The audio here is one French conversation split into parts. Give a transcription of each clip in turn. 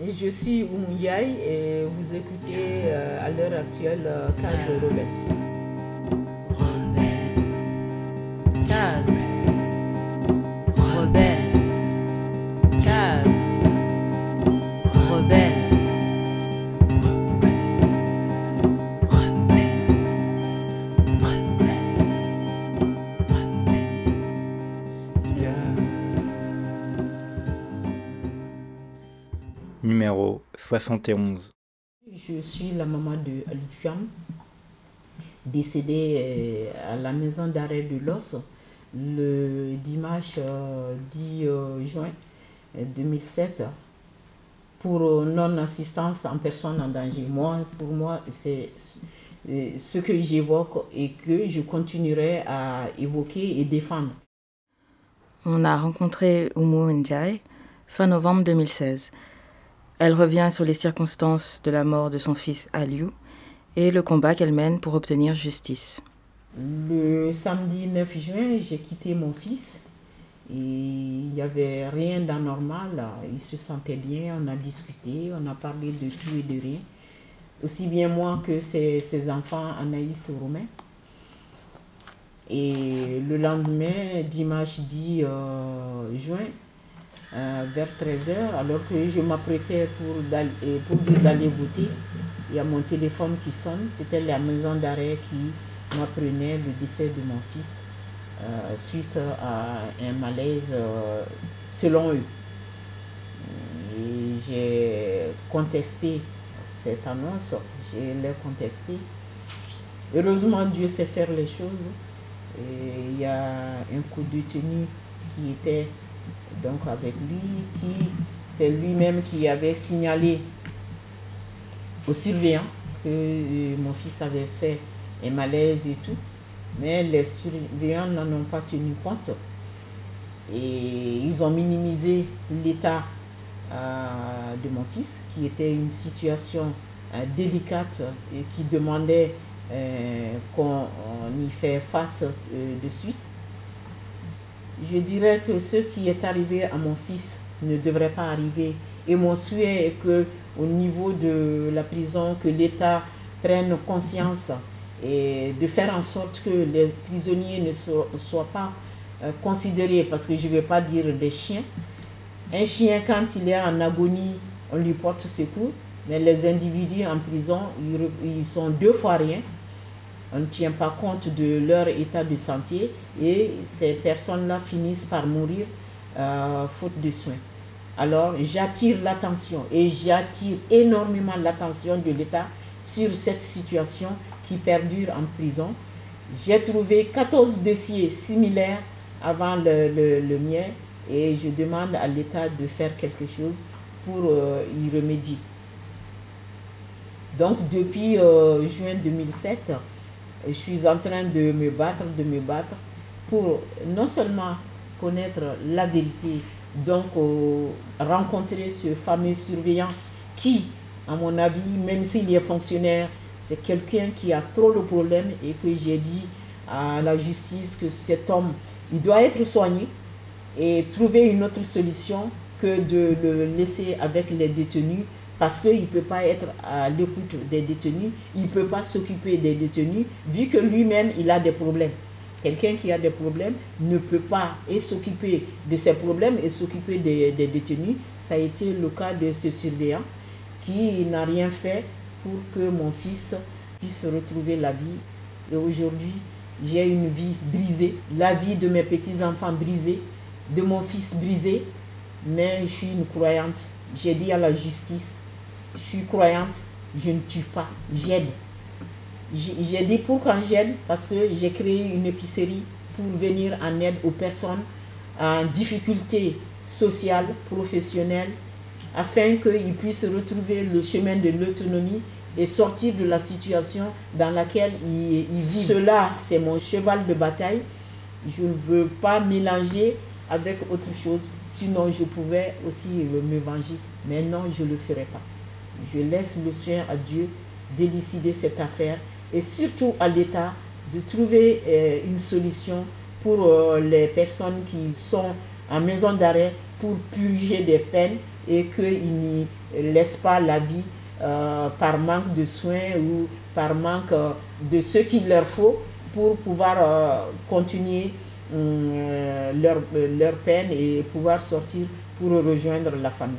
Je suis Oumouyaï et vous écoutez euh, à l'heure actuelle euh, Case Rebelle. 71. Je suis la maman de Alifiam, décédée euh, à la maison d'arrêt de l'os le dimanche 10 euh, euh, juin 2007 pour non-assistance en personne en danger. Moi, pour moi, c'est ce que j'évoque et que je continuerai à évoquer et défendre. On a rencontré Oumu Ndiaye fin novembre 2016. Elle revient sur les circonstances de la mort de son fils Aliou et le combat qu'elle mène pour obtenir justice. Le samedi 9 juin, j'ai quitté mon fils et il n'y avait rien d'anormal. Il se sentait bien, on a discuté, on a parlé de tout et de rien. Aussi bien moi que ses, enfants, Anaïs et Romain. Et le lendemain, dimanche 10 euh, juin, euh, vers 13h, alors que je m'apprêtais pour, euh, pour dire d'aller voter. Il y a mon téléphone qui sonne. C'était la maison d'arrêt qui m'apprenait le décès de mon fils euh, suite à un malaise selon eux. j'ai contesté cette annonce, je l'ai contesté. Heureusement, Dieu sait faire les choses. il y a un coup de tenue qui était donc avec lui, qui c'est lui-même qui avait signalé aux surveillants que euh, mon fils avait fait un malaise et tout. Mais les surveillants n'en ont pas tenu compte. Et ils ont minimisé l'état euh, de mon fils, qui était une situation euh, délicate et qui demandait qu'on y fait face de suite je dirais que ce qui est arrivé à mon fils ne devrait pas arriver. Et mon souhait est que au niveau de la prison, que l'État prenne conscience et de faire en sorte que les prisonniers ne soient, pas euh, considérés, parce que je ne vais pas dire des chiens. Un chien, quand il est en agonie, on lui porte secours, mais les individus en prison, ils sont deux fois rien on ne tient pas compte de leur état de santé et ces personnes-là finissent par mourir euh, faute de soins. Alors j'attire l'attention et j'attire énormément l'attention de l'État sur cette situation qui perdure en prison. J'ai trouvé 14 dossiers similaires avant le, le, mien et je demande à l'État de faire quelque chose pour euh, y remédier. Donc depuis euh, juin 2007, je suis en train de me battre, de me battre pour non seulement connaître la vérité, donc euh, rencontrer ce fameux surveillant qui, à mon avis, même s'il est fonctionnaire, c'est quelqu'un qui a trop de problèmes et que j'ai dit à la justice que cet homme, il doit être soigné et trouver une autre solution que de le laisser avec les détenus parce qu'il ne peut pas être à l'écoute des détenus, il ne peut pas s'occuper des détenus, vu que lui-même, il a des problèmes. Quelqu'un qui a des problèmes ne peut pas s'occuper de ses problèmes et s'occuper des, détenus. Ça a été le cas de ce surveillant qui n'a rien fait pour que mon fils puisse retrouver la vie. Et aujourd'hui, j'ai une vie brisée, la vie de mes petits-enfants brisée, de mon fils brisé, mais je suis une croyante. J'ai dit à la justice, je suis croyante, je ne tue pas, j'aide. J'ai dit pourquoi j'aide Parce que j'ai créé une épicerie pour venir en aide aux personnes en difficulté sociale, professionnelle, afin qu'ils puissent retrouver le chemin de l'autonomie et sortir de la situation dans laquelle ils, vivent. Cela, c'est mon cheval de bataille. Je ne veux pas mélanger avec autre chose, sinon je pouvais aussi me venger. Mais non, je ne le ferai pas. Je laisse le soin à Dieu d'élucider cette affaire et surtout à l'État de trouver euh, une solution pour euh, les personnes qui sont en maison d'arrêt pour purger des peines et qu'ils n'y laissent pas la vie euh, par manque de soins ou par manque de ce qu'il leur faut pour pouvoir continuer leur, leur peine et pouvoir sortir pour rejoindre la famille.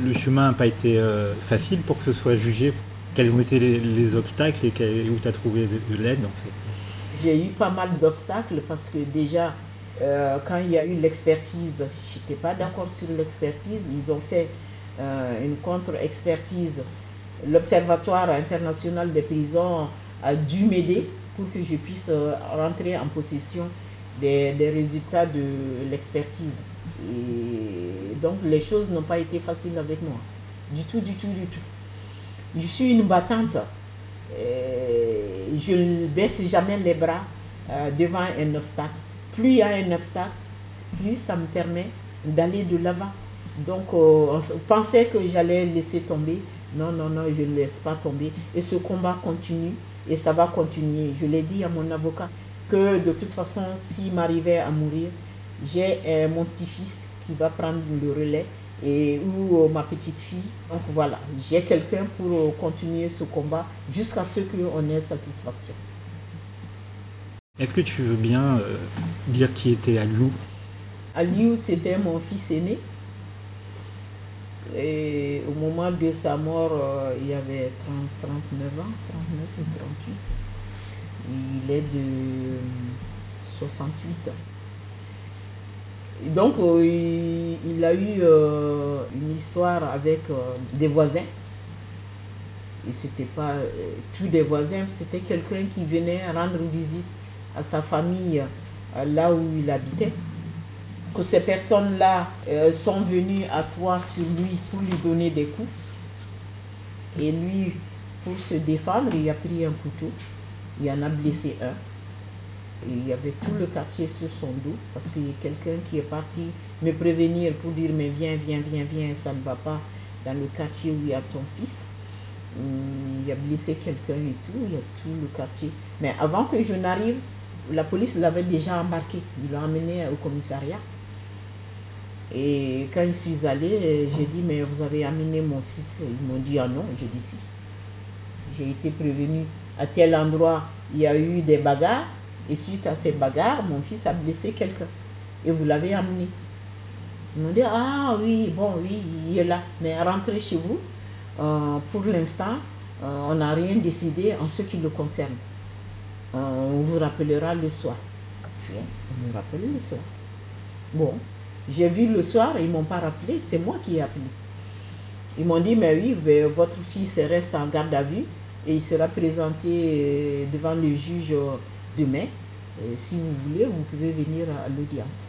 Le chemin n'a pas été facile pour que ce soit jugé. Quels ont été les, obstacles et où tu as trouvé de, l'aide en fait? J'ai eu pas mal d'obstacles parce que déjà, quand il y a eu l'expertise, je n'étais pas d'accord sur l'expertise. Ils ont fait euh, une contre-expertise. L'Observatoire international des prisons a dû m'aider pour que je puisse euh, rentrer en possession des résultats de l'expertise. Et donc les choses n'ont pas été faciles avec moi. Du tout, du tout, du tout. Je suis une battante. je ne baisse jamais les bras euh, devant un obstacle. Plus il y a un obstacle, plus ça me permet d'aller de l'avant. Donc, euh, on pensait que j'allais laisser tomber. Non, non, non, je ne laisse pas tomber. Et ce combat continue et ça va continuer. Je l'ai dit à mon avocat que de toute façon, s'il m'arrivait à mourir, j'ai euh, mon petit-fils qui va prendre le relais et ou euh, ma petite fille. Donc voilà, j'ai quelqu'un pour continuer ce combat jusqu'à ce qu'on ait satisfaction. Est-ce que tu veux bien dire qui était Aliou? Aliou, c'était mon fils aîné. Et au moment de sa mort, euh, il y avait 30, 39 ans, 39 ou 38. Il est de 68 ans. Donc, euh, il, a eu euh, une histoire avec des voisins. Et c'était pas tous des voisins, c'était quelqu'un qui venait rendre visite à sa famille là où il habitait que ces personnes-là euh, sont venues à toi sur lui pour lui donner des coups. Et lui, pour se défendre, il a pris un couteau. Il en a blessé un. Il y avait tout le quartier sur son dos parce qu'il y a quelqu'un qui est parti me prévenir pour dire mais viens, viens, viens, viens, ça ne va pas dans le quartier où il y a ton fils. Il a blessé quelqu'un et tout, il y a tout le quartier. Mais avant que je n'arrive, la police l'avait déjà embarqué. Il l'a emmené au commissariat. Et quand je suis allée, j'ai dit, mais vous avez amené mon fils Ils m'ont dit, ah non, je dis si. J'ai été prévenu à tel endroit, il y a eu des bagarres, et suite à ces bagarres, mon fils a blessé quelqu'un. Et vous l'avez amené. Ils m'ont dit, ah oui, bon, oui, il est là. Mais rentrez chez vous. Euh, pour l'instant, euh, on n'a rien décidé en ce qui le concerne. Euh, on vous rappellera le soir. On me rappelle le soir. Bon, j'ai vu le soir, ils ne m'ont pas rappelé, c'est moi qui ai appelé. Ils m'ont dit, mais oui, votre fils reste en garde à vue et il sera présenté devant le juge euh, demain. si vous voulez, vous pouvez venir à l'audience.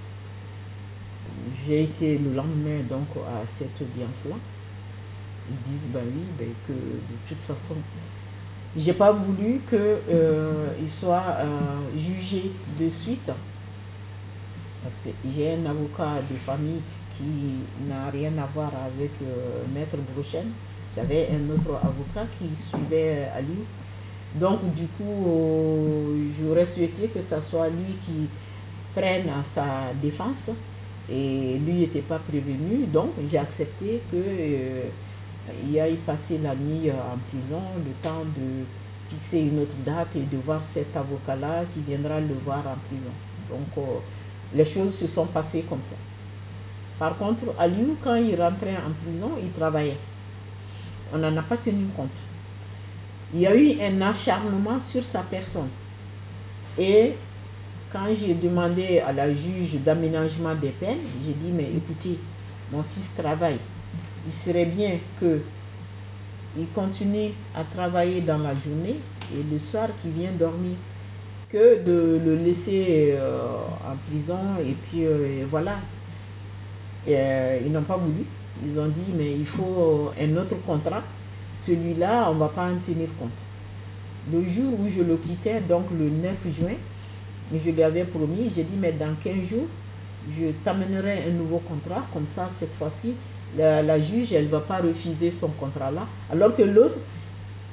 J'ai été le lendemain donc à cette audience-là. Ils disent, ben oui, ben, que de toute façon, j'ai pas voulu qu'il euh, soit jugé de suite parce que j'ai un avocat de famille qui n'a rien à voir avec euh, Maître Brochen. J'avais un autre avocat qui suivait euh, Ali. Donc, du coup, euh, j'aurais souhaité que ce soit lui qui prenne sa défense. Et lui n'était pas prévenu. Donc, j'ai accepté qu'il aille passer la nuit en prison, le temps de fixer une autre date et de voir cet avocat-là qui viendra le voir en prison. Donc, les choses se sont passées comme ça. Par contre, Aliou, quand il rentrait en prison, il travaillait. On n'en a pas tenu compte. Il y a eu un acharnement sur sa personne. Et quand j'ai demandé à la juge d'aménagement des peines, j'ai dit, mais écoutez, mon fils travaille. Il serait bien que il continue à travailler dans la journée et le soir qu'il vient dormir que de le laisser euh, en prison et puis euh, voilà. Euh, ils n'ont pas voulu. Ils ont dit, mais il faut un autre contrat. Celui-là, on ne va pas en tenir compte. Le jour où je le quittais, donc le 9 juin, je lui avais promis, j'ai dit, mais dans 15 jours, je t'amènerai un nouveau contrat. Comme ça, cette fois-ci, la, juge, elle ne va pas refuser son contrat-là. Alors que l'autre,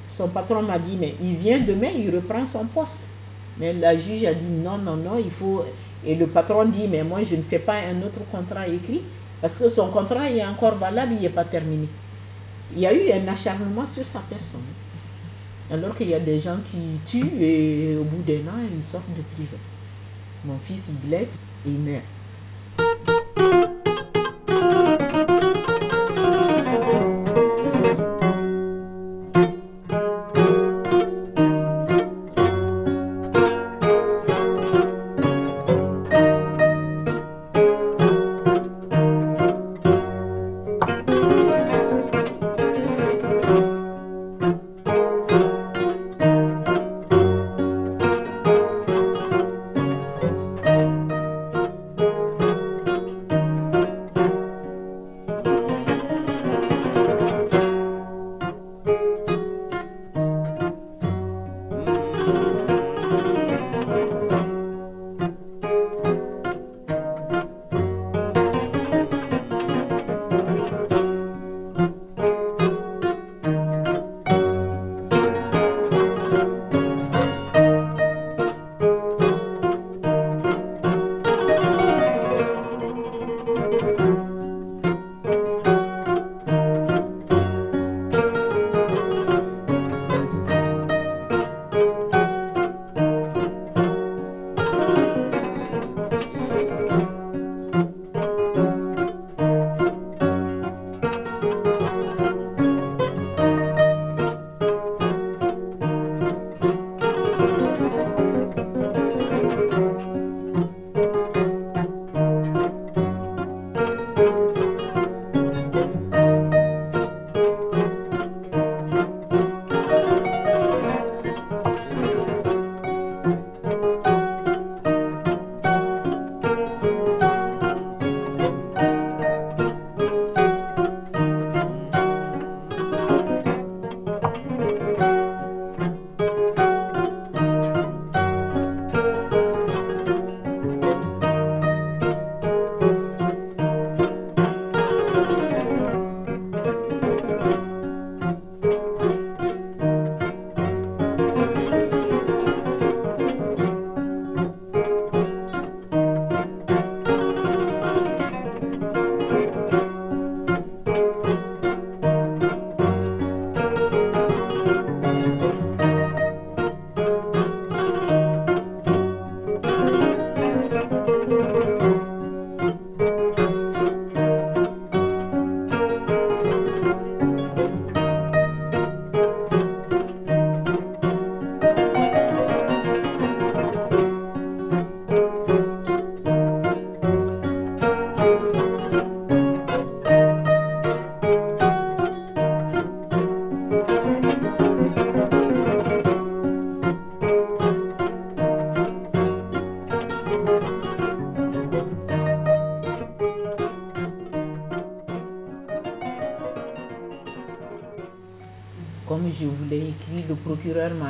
son patron m'a dit, mais il vient demain, il reprend son poste. Mais la juge a dit non, non, non, il faut. Et le patron dit mais moi je ne fais pas un autre contrat écrit. Parce que son contrat est encore valable, il n'est pas terminé. Il y a eu un acharnement sur sa personne. Alors qu'il y a des gens qui tuent et au bout d'un an, ils sortent de prison. Mon fils, il blesse et il meurt.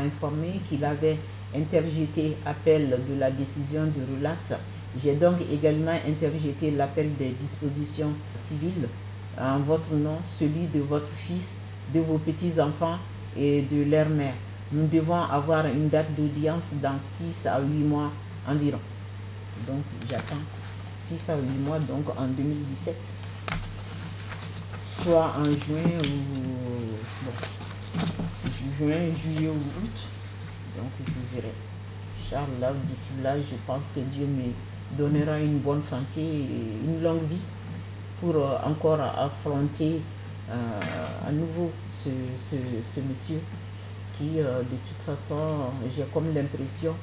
Informé qu'il avait interjeté appel de la décision de relax. J'ai donc également interjeté l'appel des dispositions civiles en votre nom, celui de votre fils, de vos petits-enfants et de leur mère. Nous devons avoir une date d'audience dans 6 à 8 mois environ. Donc j'attends 6 à 8 mois, donc en 2017. Soit en juin ou... Juin, juillet ou août. Donc je verrai. Charles, d'ici là, je pense que Dieu me donnera une bonne santé et une longue vie pour euh, encore affronter euh, à nouveau ce, monsieur qui, euh, de toute façon, j'ai comme l'impression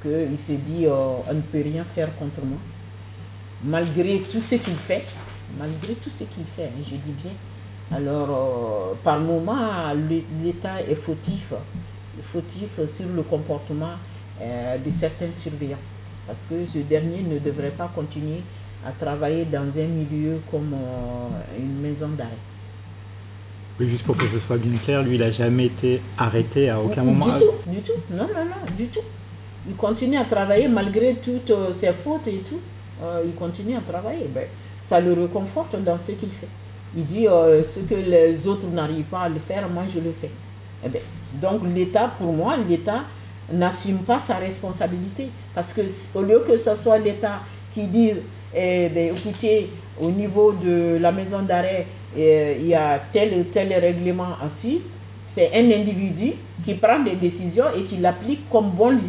qu'il se dit on ne peut rien faire contre moi. Malgré tout ce qu'il fait, malgré tout ce qu'il fait, hein, je dis bien, alors, euh, par moment, l'État est fautif, fautif sur le comportement euh, de certains surveillants. Parce que ce dernier ne devrait pas continuer à travailler dans un milieu comme euh, une maison d'arrêt. Oui, juste pour que ce soit bien clair, lui, il n'a jamais été arrêté à aucun moment. Du tout, du tout. Non, non, non, du tout. Il continue à travailler malgré toutes ses fautes et tout. il continue à travailler. Ben, ça le réconforte dans ce qu'il fait. Il dit euh, ce que les autres n'arrivent pas à le faire, moi je le fais. Eh bien, donc l'État, pour moi, l'État n'assume pas sa responsabilité. Parce que au lieu que ce soit l'État qui dise eh ben, écoutez, au niveau de la maison d'arrêt, eh, il y a tel ou tel règlement à suivre. C'est un individu qui prend des décisions et qui l'applique comme bon lui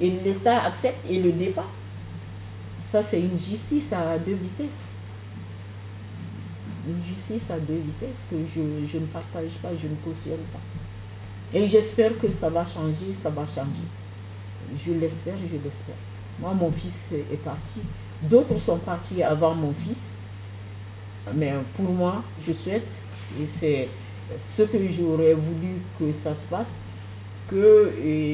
et l'État accepte et le défend. Ça, c'est une justice à deux vitesses. Une justice à deux vitesses que je, je ne partage pas, je ne cautionne pas. Et j'espère que ça va changer, ça va changer. Je l'espère, je l'espère. Moi, mon fils est parti. D'autres sont partis avant mon fils. Mais pour moi, je souhaite, et c'est ce que j'aurais voulu que ça se passe, que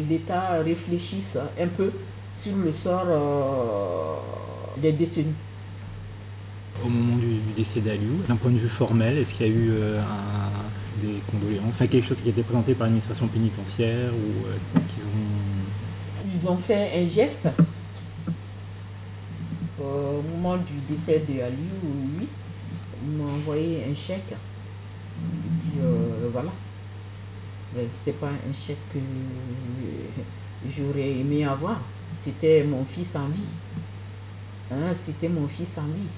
l'État réfléchisse un peu sur le sort euh, des détenus. Au moment du, décès d'Aliou, d'un point de vue formel, est-ce qu'il y a eu euh, des condoléances, enfin quelque chose qui a été présenté par l'administration pénitentiaire ou euh, qu'ils ont... Ils ont fait un geste au moment du décès d'Aliou, oui, ils m'ont envoyé un chèque. Et voilà. C'est pas un chèque que j'aurais aimé avoir. C'était mon fils en vie. Hein, c'était mon fils en vie.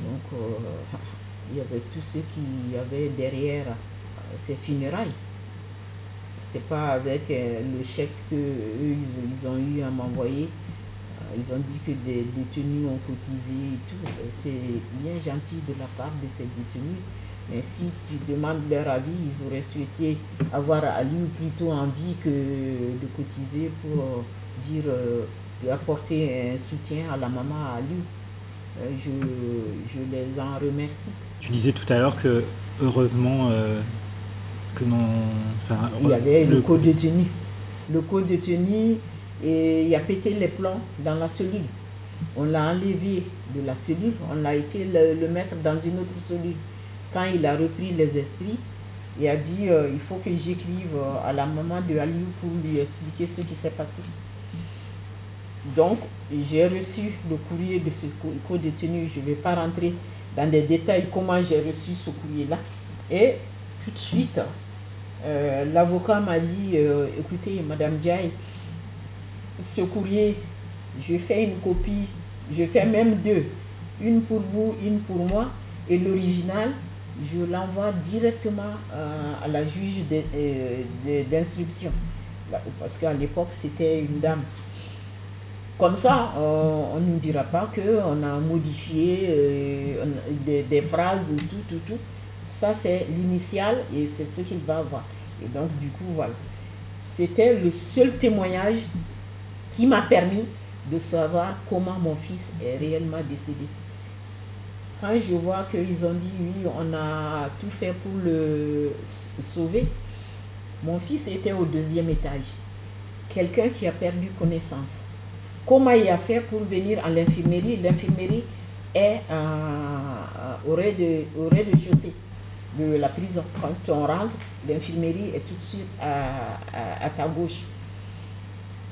Donc, euh, il y avait tous ceux qui avaient derrière euh, ces funérailles. C'est pas avec euh, le chèque qu'ils ils, ont eu à m'envoyer. Ils ont dit que des détenus ont cotisé et tout. C'est bien gentil de la part de ces détenus. Mais si tu demandes leur avis, ils auraient souhaité avoir Ali plutôt envie que de cotiser pour dire, d'apporter un soutien à la maman à Ali. Euh, je, je, les en remercie. Tu disais tout à l'heure que heureusement euh, que non. Enfin, il y avait le, co-détenu. Le co-détenu, et il a pété les plombs dans la cellule. On l'a enlevé de la cellule, on a été le, mettre dans une autre cellule. Quand il a repris les esprits, il a dit euh, il faut que j'écrive à la maman de Aliou pour lui expliquer ce qui s'est passé. Donc, j'ai reçu le courrier de ce co-détenu. Je ne vais pas rentrer dans des détails comment j'ai reçu ce courrier-là. Et tout de suite, euh, l'avocat m'a dit, euh, écoutez, Madame Diaye, ce courrier, je fais une copie, je fais même deux, une pour vous, une pour moi, et l'original, je l'envoie directement euh, à la juge d'instruction. Parce qu'à l'époque, c'était une dame. Comme ça, on ne dira pas qu'on a modifié euh, des, phrases, tout, tout, tout. Ça, c'est l'initial et c'est ce qu'il va avoir. Et donc, du coup, voilà. C'était le seul témoignage qui m'a permis de savoir comment mon fils est réellement décédé. Quand je vois qu'ils ont dit oui, on a tout fait pour le sauver, mon fils était au deuxième étage. Quelqu'un qui a perdu connaissance Comment il a fait pour venir à l'infirmerie L'infirmerie est au rez-de-chaussée de, la prison. Quand on rentre, l'infirmerie est tout de suite à, ta gauche.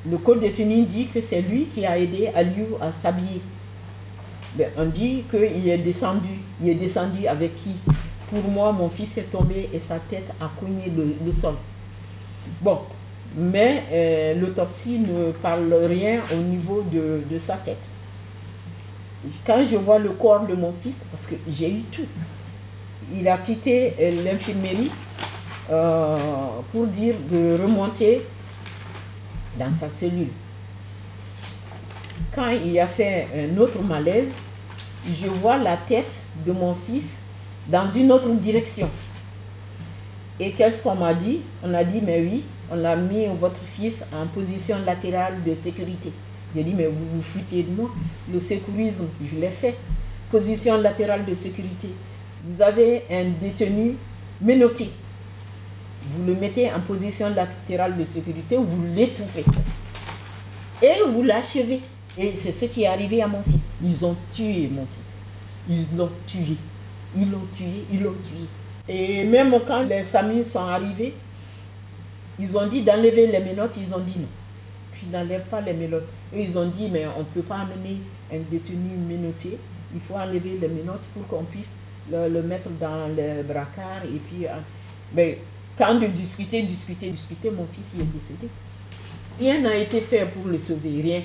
Le code détenu dit que c'est lui qui a aidé Aliou à s'habiller. Ben, on dit qu'il est descendu. Il est descendu avec qui? Pour moi, mon fils est tombé et sa tête a cogné le sol. Bon, mais euh, l'autopsie ne parle rien au niveau de, sa tête. Quand je vois le corps de mon fils, parce que j'ai eu tout, il a quitté euh, l'infirmerie euh, pour dire de remonter dans sa cellule. Quand il a fait un autre malaise, je vois la tête de mon fils dans une autre direction. Et qu'est-ce qu'on m'a dit? On a dit, mais oui, on a mis votre fils en position latérale de sécurité. J'ai dit, mais vous vous foutiez de moi. Le sécurisme, je l'ai fait. Position latérale de sécurité. Vous avez un détenu menotté. Vous le mettez en position latérale de sécurité, vous l'étouffez. Et vous l'achevez. Et c'est ce qui est arrivé à mon fils. Ils ont tué mon fils. Ils l'ont tué. Ils l'ont tué, ils l'ont tué. Et même quand les SAMU sont arrivés, ils ont dit d'enlever les menottes, ils ont dit non. Puis n'enlève pas les menottes. ils ont dit, mais on ne peut pas amener un détenu menotté. Il faut enlever les menottes pour qu'on puisse le, mettre dans le bracard. Et puis, euh, mais de discuter, discuter, discuter, mon fils est décédé. Rien n'a été fait pour le sauver, rien.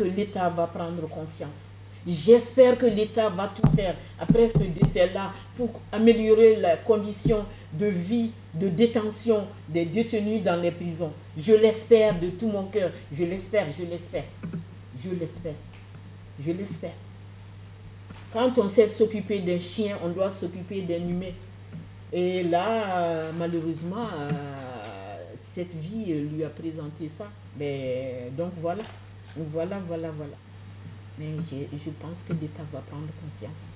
Que l'État va prendre conscience. J'espère que l'État va tout faire après ce décès-là pour améliorer la condition de vie, de détention des détenus dans les prisons. Je l'espère de tout mon cœur. Je l'espère, je l'espère. Je l'espère. Je l'espère. Quand on sait s'occuper d'un chien, on doit s'occuper d'un humain. Et là, malheureusement, euh, cette vie lui a présenté ça. Mais donc voilà, voilà, voilà, voilà. Mais je, pense que l'État va prendre conscience.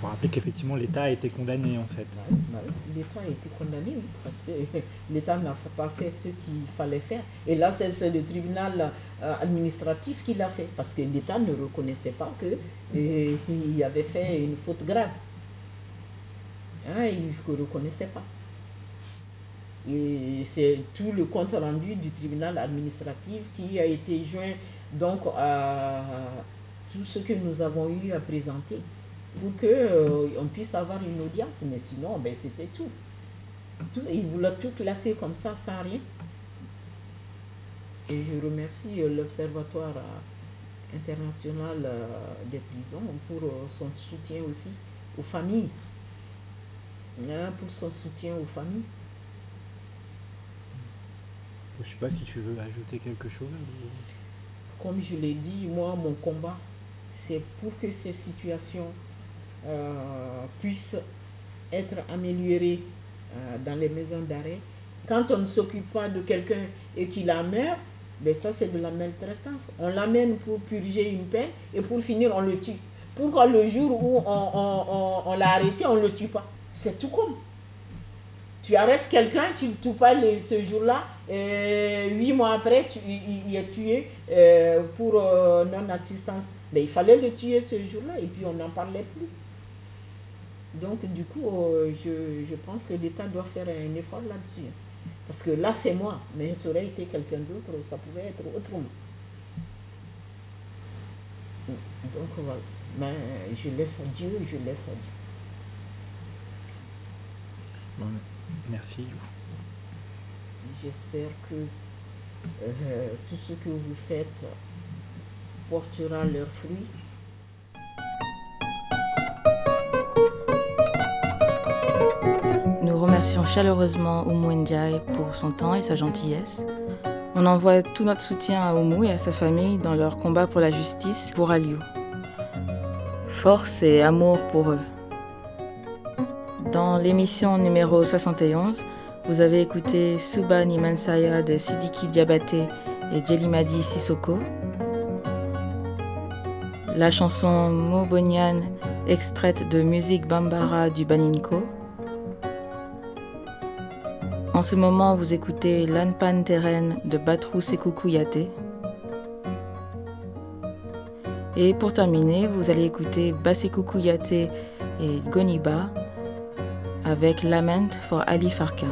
Pour rappeler qu'effectivement l'État a été condamné en fait. Bah bah L'État a été condamné parce que l'État n'a pas fait ce qu'il fallait faire. Et là, c'est le tribunal euh, administratif qui l'a fait parce que l'État ne reconnaissait pas qu'il euh, avait fait une faute grave. Hein, il ne reconnaissait pas. Et c'est tout le compte rendu du tribunal administratif qui a été joint donc à tout ce que nous avons eu à présenter pour qu'on euh, puisse avoir une audience. Mais sinon, ben, c'était tout. tout. Il voulait tout classer comme ça, sans rien. Et je remercie euh, l'Observatoire euh, international des prisons pour son soutien aussi aux familles. Hein, pour son soutien aux familles. Je ne sais pas si tu veux ajouter quelque chose. Comme je l'ai dit, moi, mon combat, c'est pour que ces situations euh, puissent être améliorées euh, dans les maisons d'arrêt. Quand on ne s'occupe pas de quelqu'un et qu'il la meurt, ben ça c'est de la maltraitance. On l'amène pour purger une peine et pour finir on le tue. Pourquoi le jour où on, l'a arrêté, on ne le tue pas? C'est tout comme. Tu arrêtes quelqu'un, tu le tues pas ce jour-là, et huit mois après, tu, il, est tué euh, pour non-assistance mais il fallait le tuer ce jour-là et puis on n'en parlait plus. Donc du coup, euh, je, pense que l'État doit faire un effort là-dessus. Parce que là, c'est moi, mais ça aurait été quelqu'un d'autre, ça pouvait être autrement. Donc voilà. Mais je laisse à Dieu, je laisse à Dieu. Merci. J'espère que euh, tout ce que vous faites portera leurs fruits. Nous remercions chaleureusement Oumou Ndiaye pour son temps et sa gentillesse. On envoie tout notre soutien à Oumou et à sa famille dans leur combat pour la justice pour Aliou. Force et amour pour eux. Dans l'émission numéro 71, vous avez écouté Subani Mansaya de Sidiki Diabaté et Jelimadi Sissoko. La chanson Mobonian, extraite de Musique Bambara du Baninko. En ce moment, vous écoutez L'Anpan Terren de Batrou Sekou Et pour terminer, vous allez écouter Basekou et Goniba avec Lament for Ali Farka.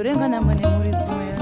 turengana mane muri suya